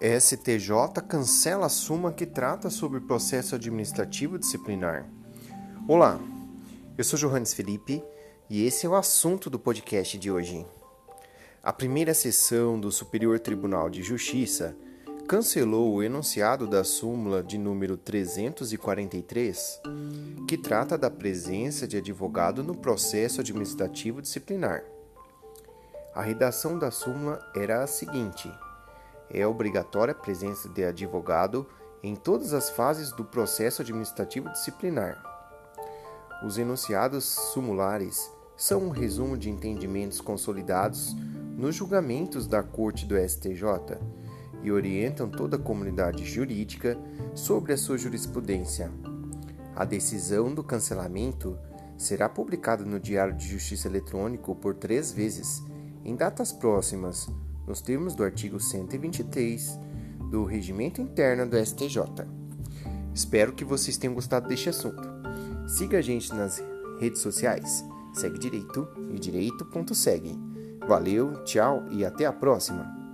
STJ cancela a súmula que trata sobre o processo administrativo disciplinar. Olá, eu sou Johannes Felipe e esse é o assunto do podcast de hoje. A primeira sessão do Superior Tribunal de Justiça cancelou o enunciado da súmula de número 343, que trata da presença de advogado no processo administrativo disciplinar. A redação da súmula era a seguinte: é obrigatória a presença de advogado em todas as fases do processo administrativo disciplinar. Os enunciados sumulares são um resumo de entendimentos consolidados nos julgamentos da Corte do STJ e orientam toda a comunidade jurídica sobre a sua jurisprudência. A decisão do cancelamento será publicada no Diário de Justiça Eletrônico por três vezes, em datas próximas, nos termos do artigo 123 do Regimento Interno do STJ. Espero que vocês tenham gostado deste assunto. Siga a gente nas redes sociais. Segue Direito e Direito.segue. Valeu, tchau e até a próxima!